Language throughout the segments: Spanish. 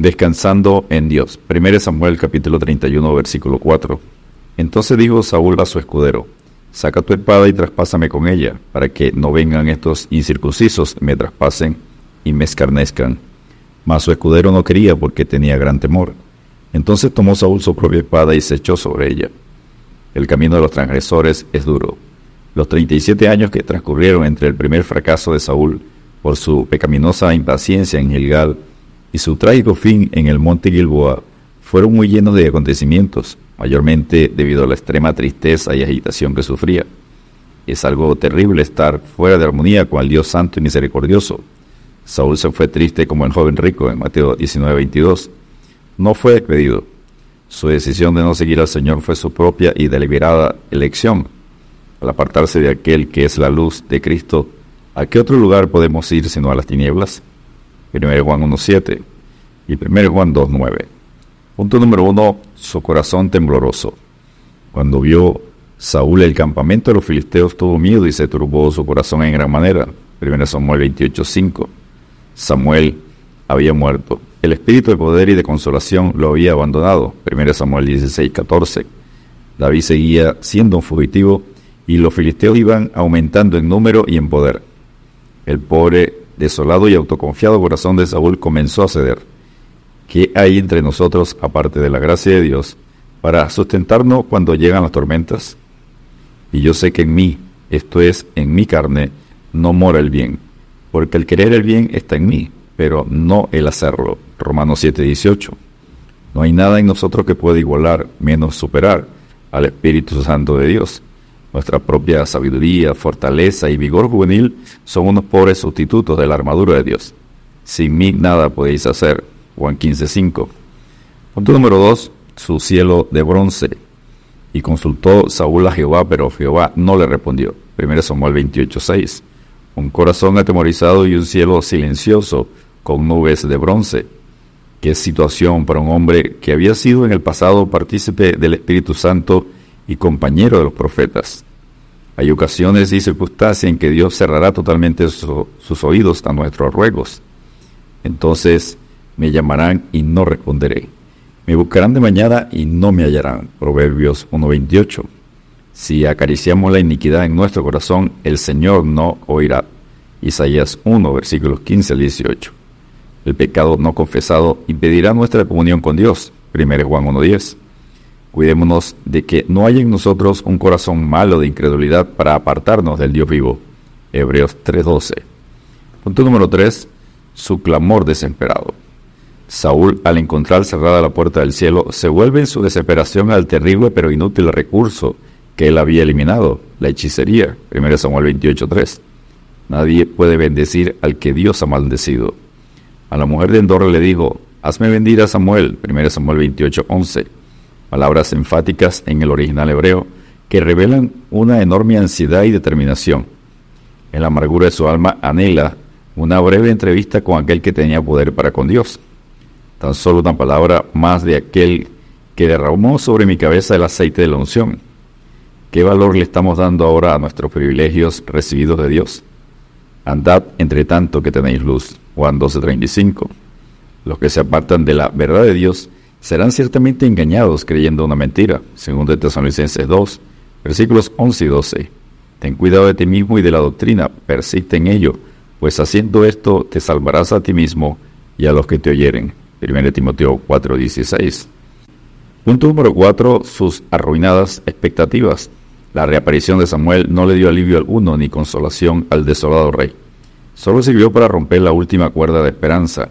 Descansando en Dios. 1 Samuel capítulo 31 versículo 4. Entonces dijo Saúl a su escudero, saca tu espada y traspásame con ella, para que no vengan estos incircuncisos, me traspasen y me escarnezcan. Mas su escudero no quería porque tenía gran temor. Entonces tomó Saúl su propia espada y se echó sobre ella. El camino de los transgresores es duro. Los 37 años que transcurrieron entre el primer fracaso de Saúl por su pecaminosa impaciencia en Gilgal y su trágico fin en el monte Gilboa fueron muy llenos de acontecimientos, mayormente debido a la extrema tristeza y agitación que sufría. Es algo terrible estar fuera de armonía con el Dios Santo y Misericordioso. Saúl se fue triste como el joven rico en Mateo 19:22. No fue despedido. Su decisión de no seguir al Señor fue su propia y deliberada elección. Al apartarse de aquel que es la luz de Cristo, ¿a qué otro lugar podemos ir sino a las tinieblas? 1 Juan 1.7 y 1 Juan 2.9. Punto número 1. Su corazón tembloroso. Cuando vio Saúl el campamento de los filisteos tuvo miedo y se turbó su corazón en gran manera. 1 Samuel 28.5. Samuel había muerto. El espíritu de poder y de consolación lo había abandonado. 1 Samuel 16.14. David seguía siendo un fugitivo y los filisteos iban aumentando en número y en poder. El pobre desolado y autoconfiado corazón de Saúl comenzó a ceder. ¿Qué hay entre nosotros, aparte de la gracia de Dios, para sustentarnos cuando llegan las tormentas? Y yo sé que en mí, esto es, en mi carne, no mora el bien, porque el querer el bien está en mí, pero no el hacerlo. Romanos 7:18. No hay nada en nosotros que pueda igualar, menos superar al Espíritu Santo de Dios. Nuestra propia sabiduría, fortaleza y vigor juvenil son unos pobres sustitutos de la armadura de Dios. Sin mí nada podéis hacer. Juan 15:5. Punto número 2. Su cielo de bronce. Y consultó Saúl a Jehová, pero Jehová no le respondió. 1 Samuel 28:6. Un corazón atemorizado y un cielo silencioso con nubes de bronce. Qué situación para un hombre que había sido en el pasado partícipe del Espíritu Santo y compañero de los profetas. Hay ocasiones y circunstancias en que Dios cerrará totalmente sus oídos a nuestros ruegos. Entonces me llamarán y no responderé. Me buscarán de mañana y no me hallarán. Proverbios 1.28. Si acariciamos la iniquidad en nuestro corazón, el Señor no oirá. Isaías 1, versículos 15 al 18. El pecado no confesado impedirá nuestra comunión con Dios. 1 Juan 1.10. Cuidémonos de que no haya en nosotros un corazón malo de incredulidad para apartarnos del Dios vivo. Hebreos 3:12. Punto número 3. Su clamor desesperado. Saúl, al encontrar cerrada la puerta del cielo, se vuelve en su desesperación al terrible pero inútil recurso que él había eliminado, la hechicería. 1 Samuel 28:3. Nadie puede bendecir al que Dios ha maldecido. A la mujer de Endor le dijo, hazme bendir a Samuel. 1 Samuel 28:11 palabras enfáticas en el original hebreo que revelan una enorme ansiedad y determinación. En la amargura de su alma anhela una breve entrevista con aquel que tenía poder para con Dios. Tan solo una palabra más de aquel que derramó sobre mi cabeza el aceite de la unción. ¿Qué valor le estamos dando ahora a nuestros privilegios recibidos de Dios? Andad entre tanto que tenéis luz. Juan 12:35. Los que se apartan de la verdad de Dios serán ciertamente engañados creyendo una mentira, según de Tesalonicenses 2, versículos 11 y 12. Ten cuidado de ti mismo y de la doctrina, persiste en ello, pues haciendo esto te salvarás a ti mismo y a los que te oyeren. 1 Timoteo 4:16. Punto número 4. Sus arruinadas expectativas. La reaparición de Samuel no le dio alivio alguno ni consolación al desolado rey. Solo sirvió para romper la última cuerda de esperanza.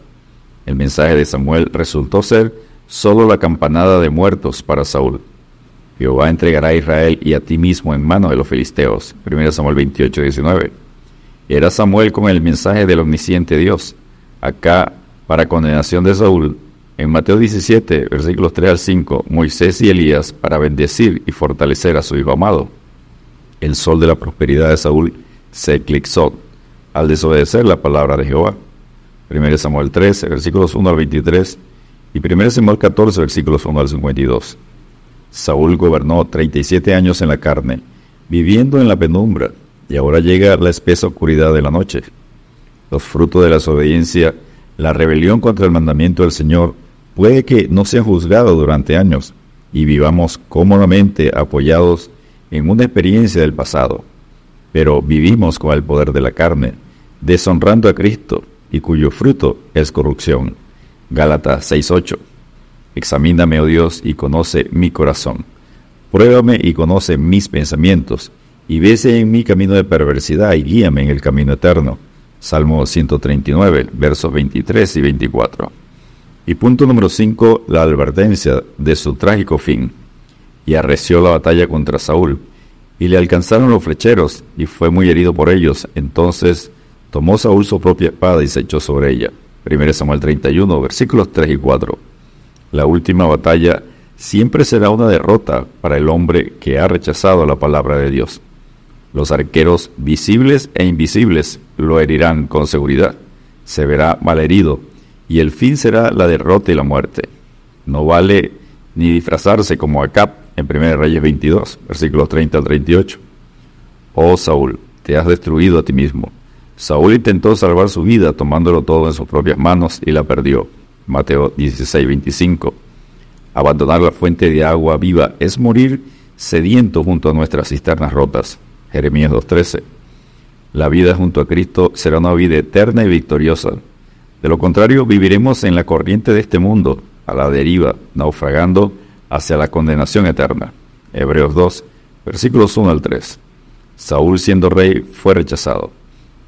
El mensaje de Samuel resultó ser solo la campanada de muertos para Saúl. Jehová entregará a Israel y a ti mismo en mano de los filisteos. 1 Samuel 28, 19. Era Samuel con el mensaje del omnisciente Dios. Acá, para condenación de Saúl, en Mateo 17, versículos 3 al 5, Moisés y Elías para bendecir y fortalecer a su hijo amado. El sol de la prosperidad de Saúl se eclipsó al desobedecer la palabra de Jehová. 1 Samuel 13, versículos 1 al 23 y 1 Samuel 14, versículos 1 al 52. Saúl gobernó 37 años en la carne, viviendo en la penumbra, y ahora llega la espesa oscuridad de la noche. Los frutos de la desobediencia La rebelión contra el mandamiento del Señor puede que no sea juzgado durante años y vivamos cómodamente apoyados en una experiencia del pasado, pero vivimos con el poder de la carne, deshonrando a Cristo y cuyo fruto es corrupción. Gálatas 6:8. Examíname, oh Dios, y conoce mi corazón. Pruébame y conoce mis pensamientos, y vese en mi camino de perversidad y guíame en el camino eterno. Salmo 139, versos 23 y 24. Y punto número 5, la advertencia de su trágico fin. Y arreció la batalla contra Saúl, y le alcanzaron los flecheros, y fue muy herido por ellos. Entonces tomó Saúl su propia espada y se echó sobre ella. 1 Samuel 31, versículos 3 y 4. La última batalla siempre será una derrota para el hombre que ha rechazado la palabra de Dios. Los arqueros visibles e invisibles lo herirán con seguridad. Se verá malherido y el fin será la derrota y la muerte. No vale ni disfrazarse como Acab en 1 Reyes 22, versículos 30 al 38. Oh Saúl, te has destruido a ti mismo. Saúl intentó salvar su vida tomándolo todo en sus propias manos y la perdió. Mateo 16, 25. Abandonar la fuente de agua viva es morir sediento junto a nuestras cisternas rotas. Jeremías 2.13. La vida junto a Cristo será una vida eterna y victoriosa. De lo contrario, viviremos en la corriente de este mundo, a la deriva, naufragando hacia la condenación eterna. Hebreos 2, versículos 1 al 3. Saúl siendo rey fue rechazado.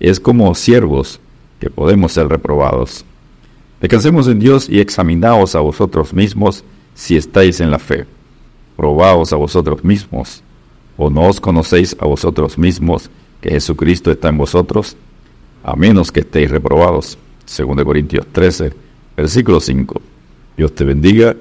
Es como siervos que podemos ser reprobados. Descansemos en Dios y examinaos a vosotros mismos si estáis en la fe. Probaos a vosotros mismos ¿O no os conocéis a vosotros mismos que Jesucristo está en vosotros? A menos que estéis reprobados. 2 Corintios 13, versículo 5. Dios te bendiga